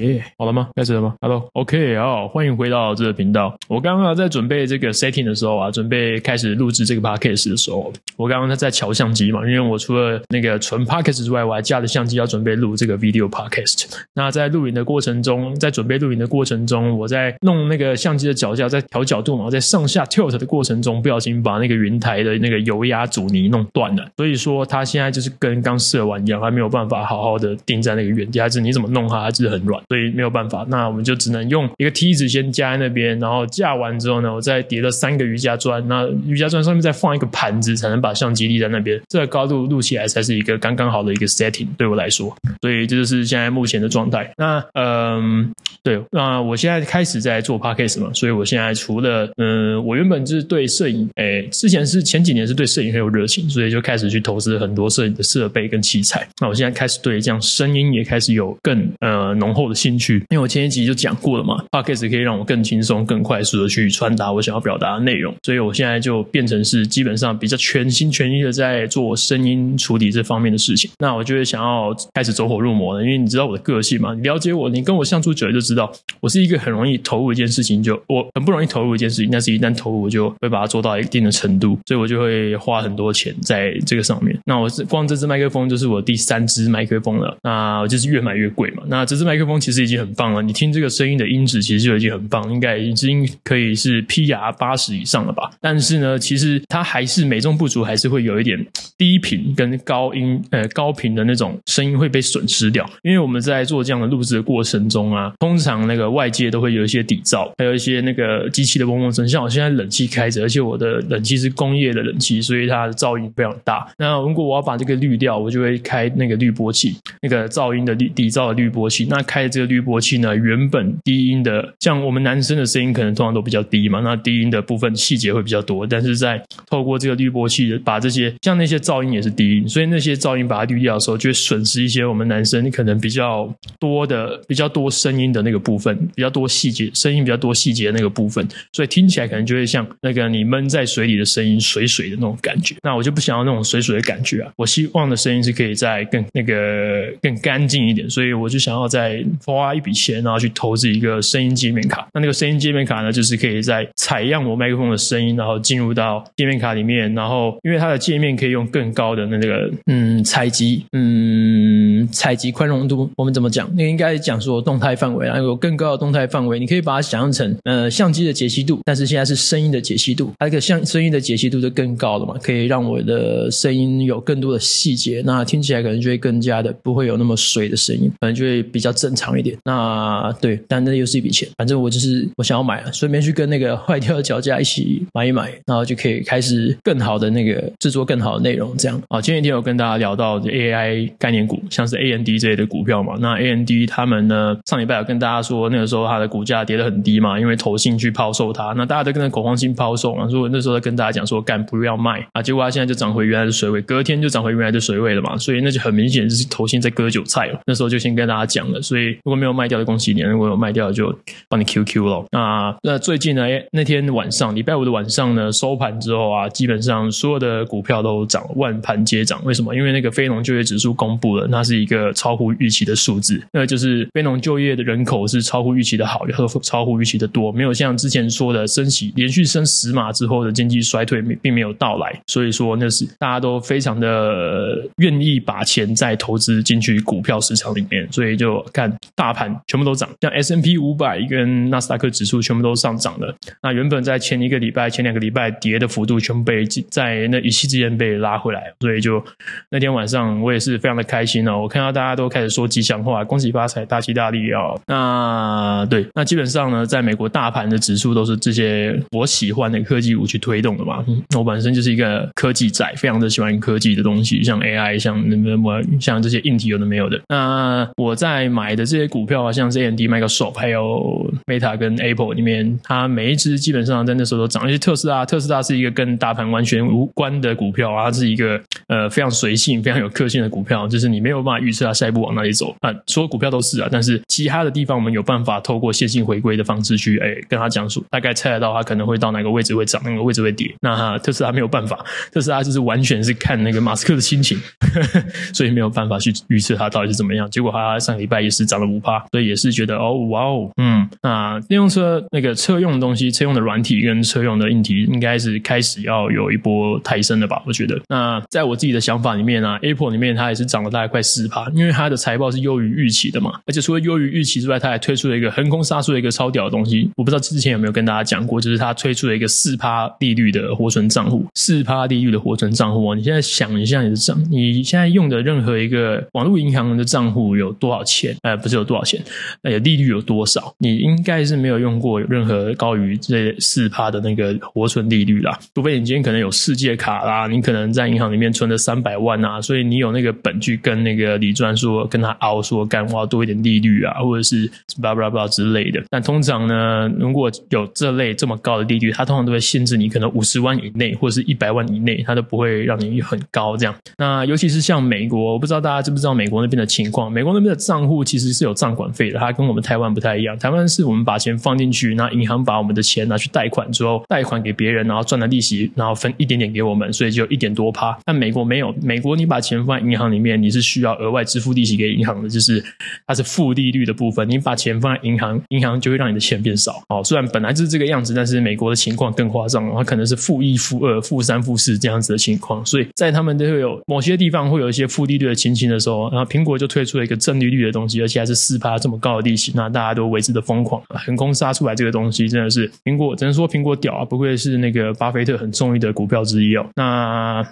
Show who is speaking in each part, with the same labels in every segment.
Speaker 1: 耶，好了吗？开始了吗？Hello，OK，好，欢迎回到这个频道。我刚刚在准备这个 setting 的时候啊，准备开始录制这个 podcast 的时候，我刚刚在调相机嘛，因为我除了那个纯 podcast 之外，我还架了相机要准备录这个 video podcast。那在录影的过程中，在准备录影的过程中，我在弄那个相机的脚架，在调角度嘛，在上下 tilt 的过程中，不小心把那个云台的那个油压阻尼弄断了，所以说它现在就是跟刚试完一样，还没有办法好好的定在那个原地，还是你怎么弄它，还是很软。所以没有办法，那我们就只能用一个梯子先架在那边，然后架完之后呢，我再叠了三个瑜伽砖，那瑜伽砖上面再放一个盘子，才能把相机立在那边。这个高度录起来才是一个刚刚好的一个 setting，对我来说。所以这就是现在目前的状态。那嗯，对，那我现在开始在做 podcast 嘛，所以我现在除了嗯，我原本就是对摄影，诶，之前是前几年是对摄影很有热情，所以就开始去投资很多摄影的设备跟器材。那我现在开始对这样声音也开始有更呃浓厚的。兴趣，因为我前一集就讲过了嘛，Podcast 可以让我更轻松、更快速的去传达我想要表达的内容，所以我现在就变成是基本上比较全心全意的在做声音处理这方面的事情。那我就会想要开始走火入魔了，因为你知道我的个性嘛，你了解我，你跟我相处久了就知道，我是一个很容易投入一件事情就我很不容易投入一件事情，但是一旦投入，我就会把它做到一定的程度，所以我就会花很多钱在这个上面。那我是光这支麦克风就是我第三支麦克风了，那我就是越买越贵嘛。那这支麦克风。其实已经很棒了，你听这个声音的音质其实就已经很棒，应该已经可以是 PR 八十以上了吧？但是呢，其实它还是美中不足，还是会有一点低频跟高音呃高频的那种声音会被损失掉。因为我们在做这样的录制的过程中啊，通常那个外界都会有一些底噪，还有一些那个机器的嗡嗡声。像我现在冷气开着，而且我的冷气是工业的冷气，所以它的噪音非常大。那如果我要把这个滤掉，我就会开那个滤波器，那个噪音的滤底噪的滤波器。那开。这个滤波器呢，原本低音的，像我们男生的声音可能通常都比较低嘛，那低音的部分细节会比较多，但是在透过这个滤波器把这些像那些噪音也是低音，所以那些噪音把它滤掉的时候，就会损失一些我们男生可能比较多的、比较多声音的那个部分，比较多细节声音比较多细节的那个部分，所以听起来可能就会像那个你闷在水里的声音，水水的那种感觉。那我就不想要那种水水的感觉啊，我希望的声音是可以再更那个更干净一点，所以我就想要在。花一笔钱，然后去投资一个声音界面卡。那那个声音界面卡呢，就是可以在采样我麦克风的声音，然后进入到界面卡里面。然后因为它的界面可以用更高的那个嗯采集嗯采集宽容度。我们怎么讲？那个应该讲说动态范围啊，有更高的动态范围。你可以把它想象成呃相机的解析度，但是现在是声音的解析度。它这个像声音的解析度就更高了嘛，可以让我的声音有更多的细节，那听起来可能就会更加的不会有那么水的声音，可能就会比较正常一点。那对，但那又是一笔钱。反正我就是我想要买了，顺便去跟那个 坏掉的脚架一起买一买，然后就可以开始更好的那个制作更好的内容。这样啊，前几天有跟大家聊到 AI 概念股，像是 AMD 这类的股票嘛。那 AMD 他们呢，上礼拜有跟大家说，那个时候它的股价跌得很低嘛，因为投信去抛售它。那大家都跟着恐慌性抛售嘛，所以那时候在跟大家讲说，干不要卖啊。结果它现在就涨回原来的水位，隔天就涨回原来的水位了嘛。所以那就很明显就是投信在割韭菜了。那时候就先跟大家讲了，所以如果没有卖掉的，恭喜你！如果有卖掉的，就帮你 QQ 了。那那最近呢？那天晚上，礼拜五的晚上呢，收盘之后啊，基本上所有的股票都涨，万盘皆涨。为什么？因为那个非农就业指数公布了，那是一个超乎预期的数字。那就是非农就业的人口是超乎预期的好，也超乎预期的多，没有像之前说的升息连续升十码之后的经济衰退并没有到来。所以说，那是大家都非常的愿意把钱再投资进去股票市场里面，所以就看大盘。全部都涨，像 S&P 五百跟纳斯达克指数全部都上涨了。那原本在前一个礼拜、前两个礼拜跌的幅度，全部被在那一夕之间被拉回来。所以就那天晚上，我也是非常的开心哦。我看到大家都开始说吉祥话，恭喜发财，大吉大利哦。那对，那基本上呢，在美国大盘的指数都是这些我喜欢的科技股去推动的嘛。我本身就是一个科技仔，非常的喜欢科技的东西，像 AI，像那么像这些硬体有的没有的。那我在买的这些股票啊。像是 AMD、Microsoft 还有 Meta 跟 Apple 里面，它每一只基本上在那时候都涨。而且特斯拉，特斯拉是一个跟大盘完全无关的股票啊，它是一个呃非常随性、非常有个性的股票，就是你没有办法预测它下一步往哪里走啊。所有股票都是啊，但是其他的地方我们有办法透过线性回归的方式去哎跟他讲述，大概猜得到它可能会到哪个位置会涨，哪个位置会跌。那特斯拉没有办法，特斯拉就是完全是看那个马斯克的心情，呵呵，所以没有办法去预测它到底是怎么样。结果它上礼拜也是涨了五趴，所以也是觉得哦，哇哦，嗯，那电动车那个车用的东西，车用的软体跟车用的硬体，应该是开始要有一波抬升了吧？我觉得。那在我自己的想法里面啊，Apple 里面它也是涨了大概快四趴，因为它的财报是优于预期的嘛，而且除了优于预期之外，它还推出了一个横空杀出的一个超屌的东西，我不知道之前有没有跟大家讲过，就是它推出了一个四趴利率的活存账户，四趴利率的活存账户啊，你现在想一下你的账，你现在用的任何一个网络银行的账户有多少钱？呃，不是有多少钱，那利率有多少？你应该是没有用过任何高于这四趴的那个活存利率啦，除非你今天可能有世界卡啦，你可能在银行里面存了三百万啊，所以你有那个本去跟那个李专说，跟他凹说干我要多一点利率啊，或者是巴拉巴拉巴拉之类的。但通常呢，如果有这类这么高的利率，它通常都会限制你可能五十万以内或者是一百万以内，它都不会让你很高这样。那尤其是像美国，我不知道大家知不知道美国那边的情况，美国那边的账户其实是有账管费的，它跟我们台湾不太一样。台湾是我们把钱放进去，那银行把我们的钱拿去贷款之后，贷款给别人，然后赚的利息，然后分一点点给我们，所以就一点多趴。但美国没有，美国你把钱放在银行里面，你是需要额外支付利息给银行的，就是它是负利率的部分。你把钱放在银行，银行就会让你的钱变少。哦，虽然本来就是这个样子，但是美国的情况更夸张，它可能是负一、负二、负三、负四这样子的情况。所以在他们都会有某些地方会有一些负利率的情形的时候，然后苹果就推出了一个正利率的东西，而且还是四趴这么高的利息，那大家都为之的疯狂，横空杀出来这个东西真的是苹果，只能说苹果屌啊，不愧是那个巴菲特很中意的股票之一哦。那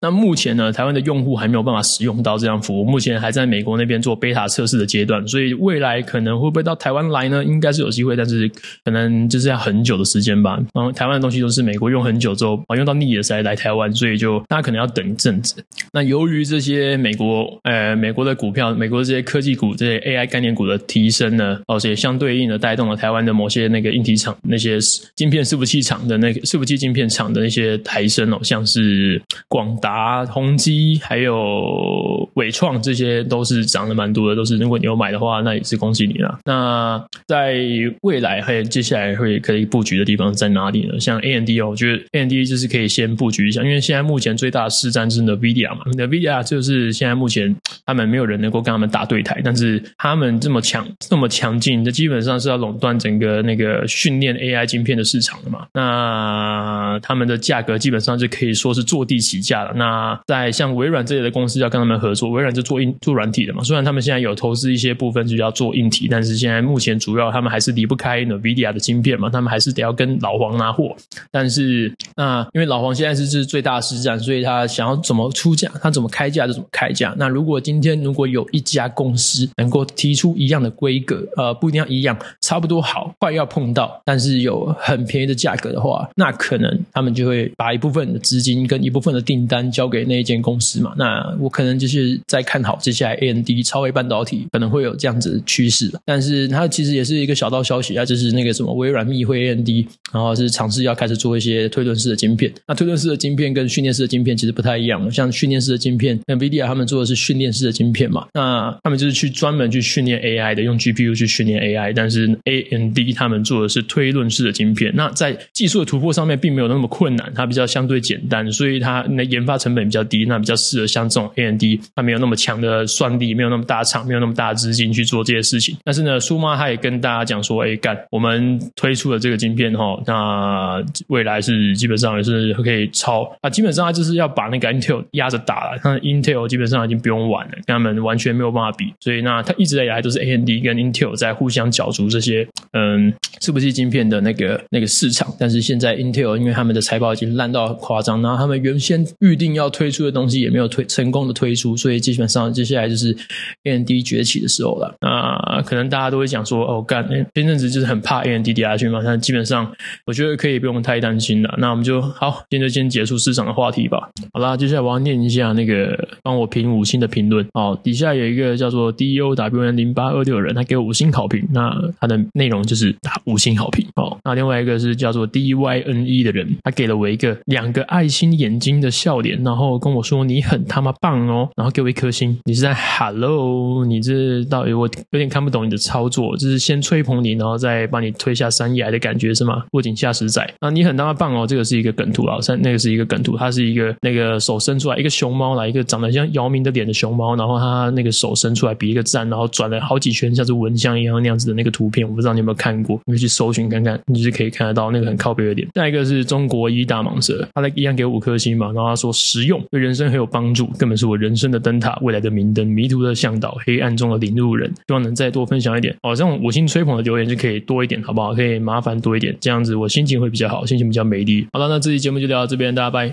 Speaker 1: 那目前呢，台湾的用户还没有办法使用到这项服务，目前还在美国那边做贝塔测试的阶段，所以未来可能会不会到台湾来呢？应该是有机会，但是可能就是要很久的时间吧。然后台湾的东西都是美国用很久之后啊，用到腻了才来台湾，所以就大家可能要等一阵子。那由于这些美国呃美国的股票，美国的这些科技股、这些 AI 概念股的提升呢，而且相对应的带动了台湾的某些那个硬体厂、那些晶片伺服器厂的那个伺服器晶片厂的那些抬升哦，像是广达、宏基还有伟创，这些都是涨得蛮多的，都是如果你有买的话，那也是恭喜你了。那在未来还有接下来会可以布局的地方在哪里呢？像 AMD 哦，我觉得 AMD 就是可以先布局一下，因为现在目前最大的市占是 NVIDIA 嘛，NVIDIA 就是现在目前他们没有人能够跟他们打对台，但是他们这么强，这么强劲，这基本上是要垄断整个那个训练 AI 晶片的市场的嘛。那他们的价格基本上就可以说是坐地起价了。那在像微软这类的公司要跟他们合作，微软就做硬做软体的嘛。虽然他们现在有投资一些部分就要做硬体，但是现在目前主要他们还是离不开 NVIDIA 的晶片嘛，他们还是得要跟老黄拿货。但是那因为老黄现在是是最大市占，所以他想要怎么出价，他怎么开价就怎么开价。那如果今天如果有一家公司能够提出一样的规格，呃，不一定要一样，差不多好，快要碰到，但是有很便宜的价格的话，那可能他们就会把一部分的资金跟一部分的订单交给那一间公司嘛。那我可能就是在看好接下来 AMD 超微半导体可能会有这样子的趋势。但是它其实也是一个小道消息啊，就是那个什么微软密会 AMD，然后是尝试要开始做一些推论式的晶片。那推论式的晶片跟训练式的晶片其实不太一样，像训练式的晶片，NVIDIA 他们做的是训练式的晶片嘛，那他们就是去专门去训练 AI 的，用 GPU 去训练 AI。但是 AMD 他们做的是推论式的晶片，那在技术的突破上面并没有那么困难，它比较相对简单，所以它那研发成本比较低，那比较适合像这种 A N D，它没有那么强的算力，没有那么大厂，没有那么大资金去做这些事情。但是呢，苏妈他也跟大家讲说，哎，干，我们推出了这个晶片哈，那未来是基本上也是可以超啊，基本上它就是要把那个 Intel 压着打了，那 Intel 基本上已经不用玩了，跟他们完全没有办法比。所以那它一直以来都是 A N D 跟 Intel 在互相角逐这些嗯，是不是晶片的那个那个市场。但是现在 Intel 因为他们的财报已经烂到很夸张，然后他们原先预定要推出的东西也没有推成功的推出，所以基本上接下来就是 AMD 崛起的时候了。那可能大家都会讲说，哦，干，前阵子就是很怕 AMD 跌下去嘛。但基本上我觉得可以不用太担心了。那我们就好，今天就先结束市场的话题吧。好啦，接下来我要念一下那个帮我评五星的评论。哦，底下有一个叫做 DOWN 零八二六的人，他给我五星好评。那他的内容就是打五星好评。哦，那另外一个是叫做 DYNE 的人，他给了我一个两个爱心眼睛的笑脸。然后跟我说你很他妈棒哦，然后给我一颗星。你是在 Hello？你这到底我有点看不懂你的操作，就是先吹捧你，然后再把你推下山崖的感觉是吗？落井下石仔啊！你很他妈棒哦，这个是一个梗图啊，三那个是一个梗图，它是一个那个手伸出来一个熊猫来，一个长得像姚明的脸的熊猫，然后他那个手伸出来比一个赞，然后转了好几圈，像是蚊香一样那样子的那个图片，我不知道你有没有看过，你可以去搜寻看看，你就是可以看得到那个很靠北的脸。下一个是中国一大蟒蛇，他的一样给我五颗星嘛，然后他说实用，对人生很有帮助，根本是我人生的灯塔，未来的明灯，迷途的向导，黑暗中的领路人，希望能再多分享一点。哦，这种五星吹捧的留言就可以多一点，好不好？可以麻烦多一点，这样子我心情会比较好，心情比较美丽。好了，那这期节目就聊到这边，大家拜。